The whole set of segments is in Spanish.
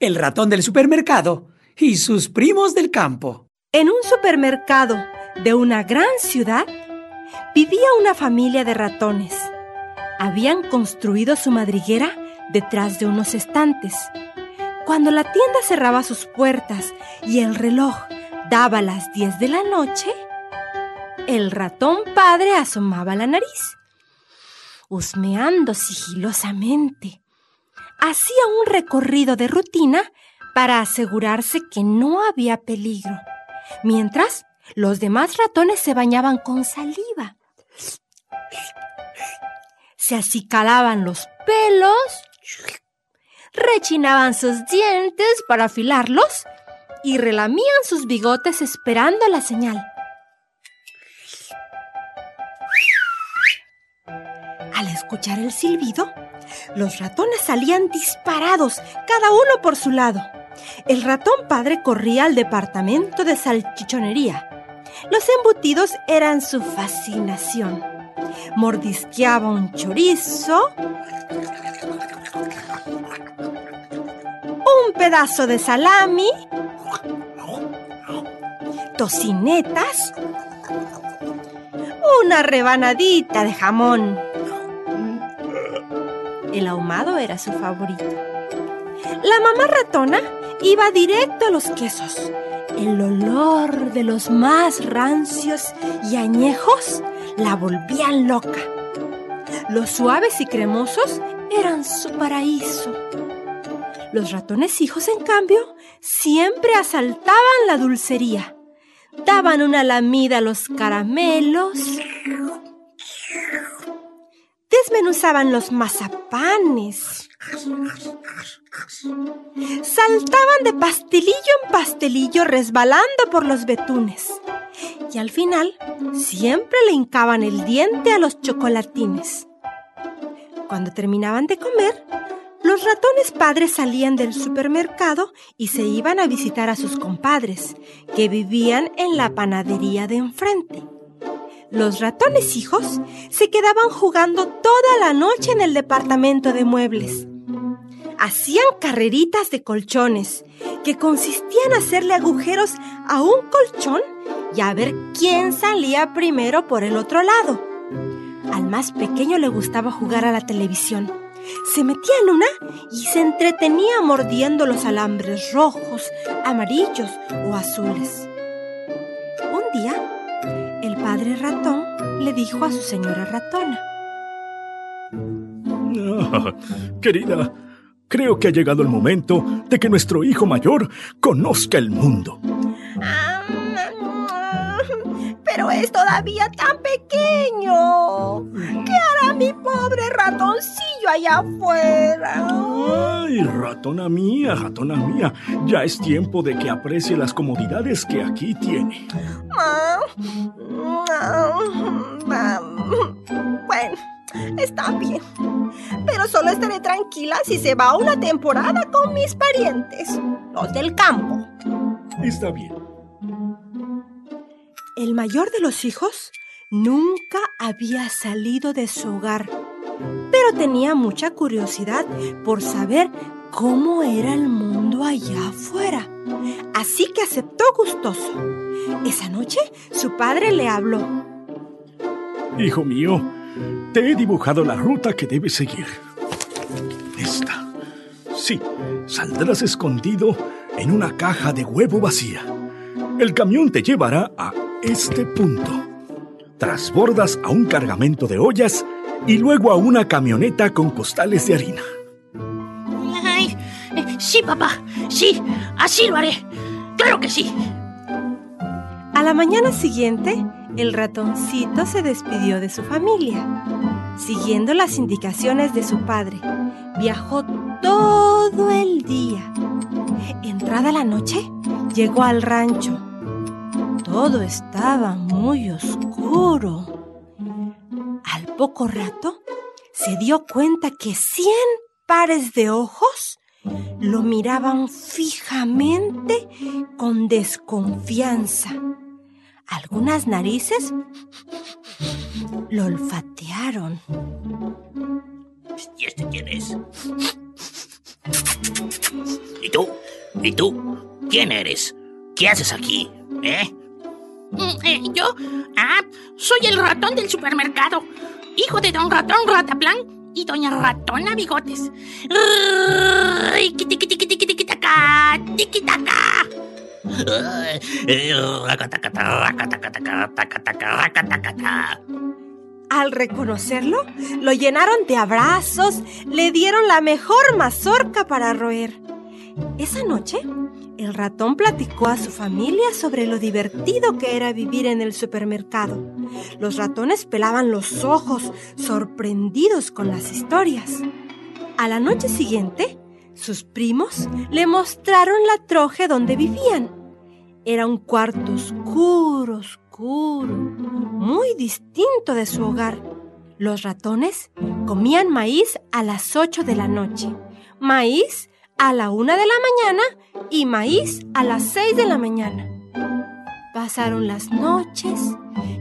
el ratón del supermercado y sus primos del campo. En un supermercado de una gran ciudad vivía una familia de ratones. Habían construido su madriguera detrás de unos estantes. Cuando la tienda cerraba sus puertas y el reloj daba las 10 de la noche, el ratón padre asomaba la nariz, husmeando sigilosamente. Hacía un recorrido de rutina para asegurarse que no había peligro, mientras los demás ratones se bañaban con saliva. Se acicalaban los pelos, rechinaban sus dientes para afilarlos y relamían sus bigotes esperando la señal. Al escuchar el silbido, los ratones salían disparados, cada uno por su lado. El ratón padre corría al departamento de salchichonería. Los embutidos eran su fascinación. Mordisqueaba un chorizo, un pedazo de salami, tocinetas, una rebanadita de jamón. El ahumado era su favorito. La mamá ratona iba directo a los quesos. El olor de los más rancios y añejos la volvían loca. Los suaves y cremosos eran su paraíso. Los ratones hijos, en cambio, siempre asaltaban la dulcería. Daban una lamida a los caramelos. Desmenuzaban los mazapanes. Saltaban de pastelillo en pastelillo resbalando por los betunes. Y al final siempre le hincaban el diente a los chocolatines. Cuando terminaban de comer, los ratones padres salían del supermercado y se iban a visitar a sus compadres, que vivían en la panadería de enfrente. Los ratones hijos se quedaban jugando toda la noche en el departamento de muebles. Hacían carreritas de colchones, que consistían en hacerle agujeros a un colchón y a ver quién salía primero por el otro lado. Al más pequeño le gustaba jugar a la televisión se metía en una y se entretenía mordiendo los alambres rojos, amarillos o azules. Padre ratón le dijo a su señora ratona. Ah, querida, creo que ha llegado el momento de que nuestro hijo mayor conozca el mundo. Es todavía tan pequeño. ¿Qué hará mi pobre ratoncillo allá afuera? Ay, ratona mía, ratona mía, ya es tiempo de que aprecie las comodidades que aquí tiene. Bueno, está bien. Pero solo estaré tranquila si se va una temporada con mis parientes, los del campo. Está bien. El mayor de los hijos nunca había salido de su hogar, pero tenía mucha curiosidad por saber cómo era el mundo allá afuera. Así que aceptó gustoso. Esa noche su padre le habló. Hijo mío, te he dibujado la ruta que debes seguir. Esta. Sí, saldrás escondido en una caja de huevo vacía. El camión te llevará a este punto. Trasbordas a un cargamento de ollas y luego a una camioneta con costales de harina. Ay, sí, papá, sí, así lo haré. Claro que sí. A la mañana siguiente, el ratoncito se despidió de su familia. Siguiendo las indicaciones de su padre, viajó todo el día. Entrada la noche, llegó al rancho todo estaba muy oscuro. Al poco rato se dio cuenta que cien pares de ojos lo miraban fijamente con desconfianza. Algunas narices lo olfatearon. ¿Y este quién es? ¿Y tú? ¿Y tú? ¿Quién eres? ¿Qué haces aquí? ¿Eh? Eh, ¿Yo? Ah, soy el ratón del supermercado. Hijo de don ratón Rataplan y doña ratona Bigotes. Al reconocerlo, lo llenaron de abrazos, le dieron la mejor mazorca para roer. Esa noche, el ratón platicó a su familia sobre lo divertido que era vivir en el supermercado. Los ratones pelaban los ojos, sorprendidos con las historias. A la noche siguiente, sus primos le mostraron la troje donde vivían. Era un cuarto oscuro, oscuro, muy distinto de su hogar. Los ratones comían maíz a las 8 de la noche, maíz a la una de la mañana y maíz a las seis de la mañana. Pasaron las noches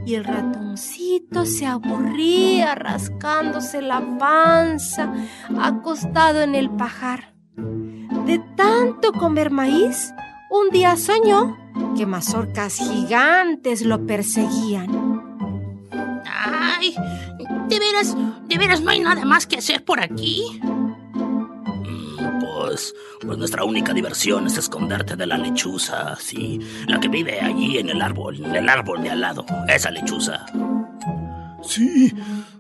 y el ratoncito se aburría rascándose la panza acostado en el pajar. De tanto comer maíz, un día soñó que mazorcas gigantes lo perseguían. Ay, de veras, de veras no hay nada más que hacer por aquí. Pues, pues, nuestra única diversión es esconderte de la lechuza, sí, la que vive allí en el árbol, en el árbol de al lado, esa lechuza. Sí,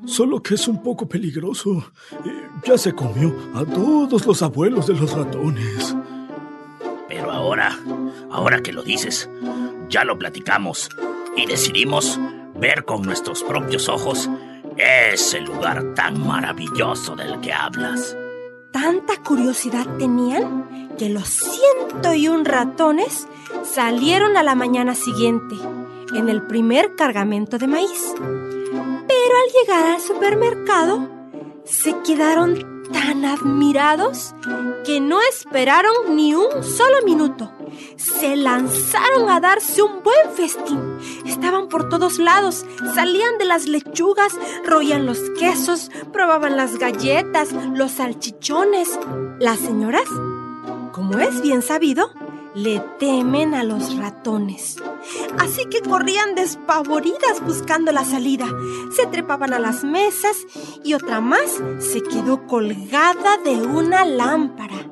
solo que es un poco peligroso. Eh, ya se comió a todos los abuelos de los ratones. Pero ahora, ahora que lo dices, ya lo platicamos y decidimos ver con nuestros propios ojos ese lugar tan maravilloso del que hablas. Tanta curiosidad tenían que los ciento y un ratones salieron a la mañana siguiente en el primer cargamento de maíz. Pero al llegar al supermercado, se quedaron tan admirados que no esperaron ni un solo minuto. Se lanzaron a darse un buen festín. Estaban por todos lados, salían de las lechugas, roían los quesos, probaban las galletas, los salchichones. Las señoras, como es bien sabido, le temen a los ratones. Así que corrían despavoridas buscando la salida. Se trepaban a las mesas y otra más se quedó colgada de una lámpara.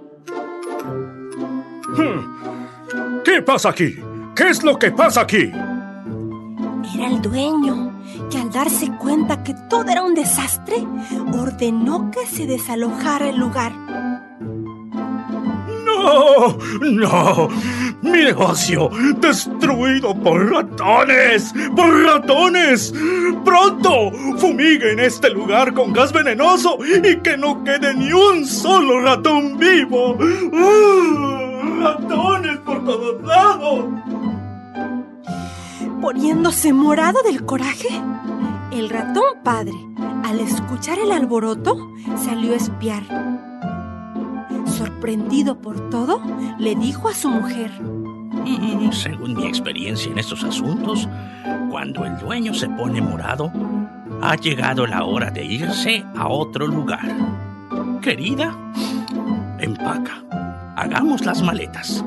Hmm. ¿Qué pasa aquí? ¿Qué es lo que pasa aquí? Era el dueño, que al darse cuenta que todo era un desastre, ordenó que se desalojara el lugar. ¡No! ¡Mi negocio! ¡Destruido por ratones! ¡Por ratones! ¡Pronto! ¡Fumiguen este lugar con gas venenoso y que no quede ni un solo ratón vivo! ¡Uh! ¡Ratones por todos lados! Poniéndose morado del coraje, el ratón padre, al escuchar el alboroto, salió a espiar sorprendido por todo, le dijo a su mujer, mm, Según mi experiencia en estos asuntos, cuando el dueño se pone morado, ha llegado la hora de irse a otro lugar. Querida, empaca. Hagamos las maletas.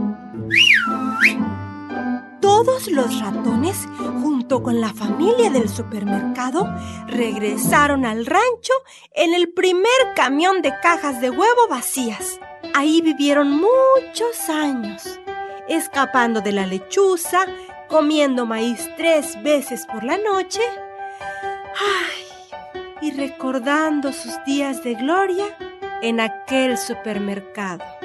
Todos los ratones, junto con la familia del supermercado, regresaron al rancho en el primer camión de cajas de huevo vacías. Ahí vivieron muchos años, escapando de la lechuza, comiendo maíz tres veces por la noche. Ay, y recordando sus días de gloria en aquel supermercado.